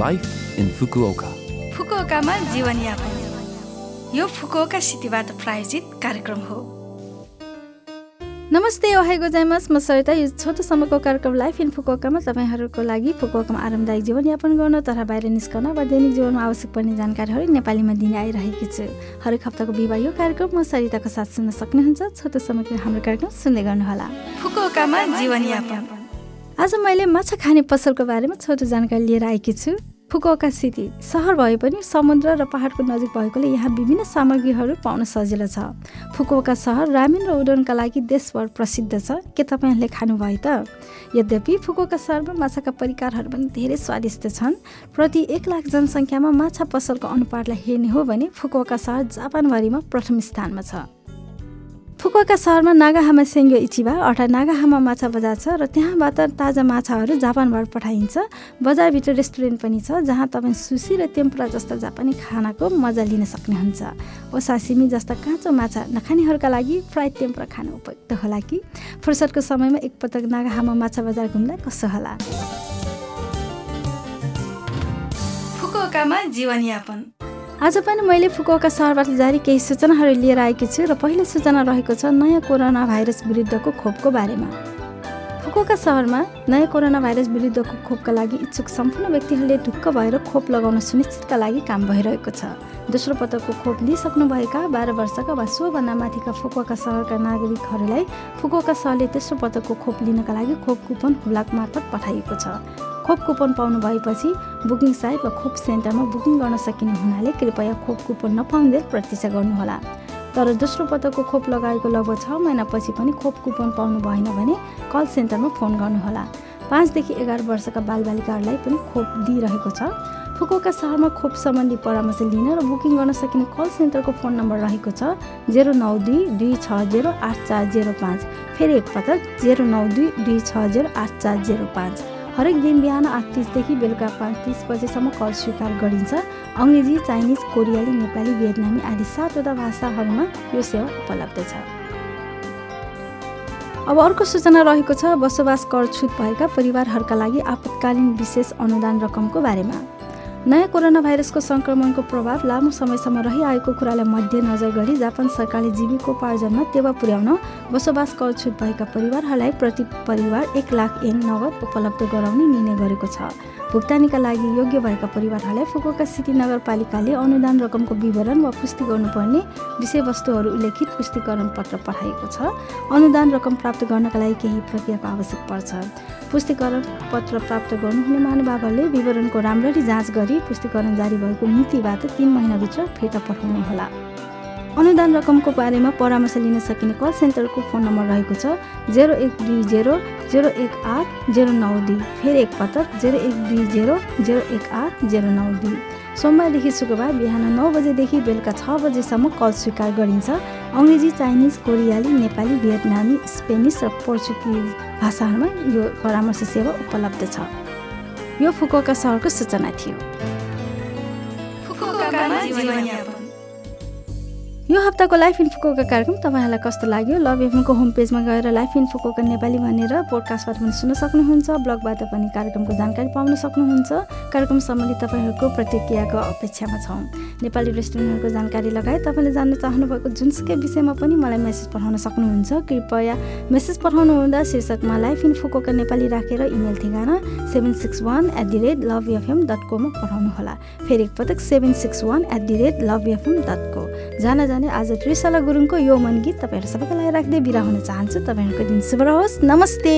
Life in Fukuoka. फुकुओकामा जीवनयापन यो Fukuoka सिटीबाट प्रायोजित कार्यक्रम हो नमस्ते ओहाई गोजाइमस। म सरिता यो छोटो समयको कार्यक्रम लाइफ इन फुकुओकामा तपाईँहरूको लागि फुकुओकामा आरामदायक जीवनयापन गर्न तथा बाहिर निस्कन वा दैनिक जीवनमा आवश्यक पर्ने जानकारीहरू नेपालीमा दिने आइरहेकी छु। हरेक हप्ताको विवाह यो कार्यक्रम म सरिताको साथ सुन्न सक्नुहुन्छ। छोटो समयको हाम्रो कार्यक्रम सुन्दै गर्नुहोला। फुकुओकामा जीवनयापन। आज मैले माछा खाने पसलको बारेमा छोटो जानकारी लिएर आएकी छु। फुकुओका सिटी सहर भए पनि समुद्र र पहाडको नजिक भएकोले यहाँ विभिन्न सामग्रीहरू पाउन सजिलो छ। फुकुओका सहर रामेन र उडनका लागि देशभर प्रसिद्ध छ। के तपाईँहरूले खानुभयो त? यद्यपि फुकुओका सहरमा माछाका परिकारहरू पनि धेरै स्वादिष्ट छन्। प्रति एक लाख जनसङ्ख्यामा माछा पसलको अनुपातलाई हेर्ने हो भने फुकुओका सहर जापानभरिमा प्रथम स्थानमा छ। फुकुवाका सहरमा नागाहामा सेङ्गो इचिबा अर्थात् नागाहामा माछा बजार छ र त्यहाँबाट ताजा माछाहरू जापानबाट पठाइन्छ। बजारभित्र रेस्टुरेन्ट पनि छ जहाँ तपाईँ सुसी र तेम्पुरा जस्ता जापानी खानाको मजा लिन सक्नुहुन्छ। ओसासिमी जस्ता काँचो माछा नखानेहरूका लागि फ्राई तेम्पुरा खान उपयुक्त होला कि? फुर्सदको समयमा एकपटक नागाहामा माछा बजार घुम्दा कसो होला? फुकुओकामा जीवनयापन। आज पनि मैले फुकुवाका सहरबाट जारी केही सूचनाहरू लिएर आएकी छु र पहिलो सूचना रहेको छ नयाँ कोरोना भाइरस विरुद्धको खोपको बारेमा। फुकुवाका सहरमा नयाँ कोरोना भाइरस विरुद्धको खोपका लागि इच्छुक सम्पूर्ण व्यक्तिहरूले ढुक्क भएर खोप लगाउन सुनिश्चितका लागि काम भइरहेको छ। दोस्रो पटकको खोप लिइसक्नुभएका बाह्र वर्षका वा सोभन्दा माथिका फुकुवाका सहरका नागरिकहरूलाई फुकुवाका सहरले तेस्रो पटकको खोप लिनका लागि खोप कुपन हुलाक मार्फत पठाइएको छ। खोप कुपन पाउनु भएपछि बुकिङ साइट वा खोप सेन्टरमा बुकिङ गर्न सकिने हुनाले कृपया खोप कुपन नपाउँदै प्रतीक्षा गर्नुहोला। तर दोस्रो पटकको खोप लगाएको लगभग छ महिनापछि पनि खोप कुपन पाउनु भएन भने कल सेन्टरमा फोन गर्नुहोला। पाँचदेखि एघार वर्षका बालबालिकाहरूलाई पनि खोप दिइरहेको छ। फुकुका सहरमा खोप सम्बन्धी परामर्श लिन र बुकिङ गर्न सकिने कल सेन्टरको फोन नम्बर रहेको छ जेरो नौ दुई दुई छ जेरो आठ चार जेरो पाँच। फेरि एकपटक जेरो नौ दुई दुई छ जेरो आठ चार जेरो पाँच। हरेक दिन बिहान आठ तिसदेखि बेलुका पाँच तिस बजेसम्म कल स्वीकार गरिन्छ। अङ्ग्रेजी चाइनिज कोरियाली नेपाली भियतनामी आदि सातवटा भाषाहरूमा यो सेवा उपलब्ध छ। अब अर्को सूचना रहेको छ बसोबास कर छुट भएका परिवारहरूका लागि आपतकालीन विशेष अनुदान रकमको बारेमा। नयाँ कोरोना भाइरसको सङ्क्रमणको प्रभाव लामो समयसम्म रहिआएको कुरालाई मध्यनजर गरी जापान सरकारले जीविकोपार्जनमा टेवा पुर्याउन बसोबास कर छुट भएका परिवारहरूलाई प्रति परिवार एक लाख एन नगद उपलब्ध गराउने निर्णय गरेको छ। भुक्तानीका लागि योग्य भएका परिवारहरूलाई फुकुका सिटी नगरपालिकाले अनुदान रकमको विवरण वा पुष्टि गर्नुपर्ने विषयवस्तुहरू उल्लेखित पुष्टिकरण पत्र पठाएको छ। अनुदान रकम प्राप्त गर्नका लागि केही प्रक्रियाको आवश्यक पर्छ। पुष्टिकरण पत्र प्राप्त गर्नुहुने महानुभावहरूले विवरणको राम्ररी जाँच गरी पुष्टिकरण जारी भएको मितिबाट तिन महिनाभित्र फिर्ता पठाउनुहोला। अनुदान रकमको बारेमा परामर्श लिन सकिने कल सेन्टरको फोन नम्बर रहेको छ जेरो एक दुई जेरो जेरो एक आठ जेरो नौ दुई। फेरि एकपटक जेरो एक दुई जेरो जेरो एक आठ जेरो नौ दुई। सोमबारदेखि शुक्रबार बिहान नौ बजेदेखि बेलुका छ बजेसम्म कल स्वीकार गरिन्छ। अङ्ग्रेजी चाइनिज कोरियाली नेपाली भियतनामी स्पेनिस र पोर्चुगिज भाषाहरूमा यो परामर्श सेवा उपलब्ध छ। यो फुकुका सहरको सूचना थियो। यो हप्ताको लाइफ इन्फोकोका कार्यक्रम तपाईँहरूलाई कस्तो लाग्यो? लभ एफएमको होम पेजमा गएर लाइफ इन्फोकोका नेपाली भनेर पोडकास्टबाट पनि सुन्न सक्नुहुन्छ ब्लगबाट पनि कार्यक्रमको जानकारी पाउन सक्नुहुन्छ। कार्यक्रम सम्बन्धी तपाईँहरूको प्रतिक्रियाको अपेक्षामा छौँ। नेपाली रेस्टुरेन्टहरूको जानकारी लगायत तपाईँले जान्न चाहनुभएको जुनसुकै विषयमा पनि मलाई मेसेज पठाउन सक्नुहुन्छ। कृपया मेसेज पठाउनु हुँदा शीर्षकमा लाइफ इन्फोकोका नेपाली राखेर इमेल ठेगाना seven six one at the rate love FM dot कोमा पठाउनुहोला। फेरि एकपटक seven six one at the rate love FM dot को जान जाने आज त्रिशला गुरुङको यो मन गीत तपाईँहरू सबैको लागि राख्दै बिरा हुन चाहन्छु। तपाईँहरूको दिन शुभ रहोस्। नमस्ते।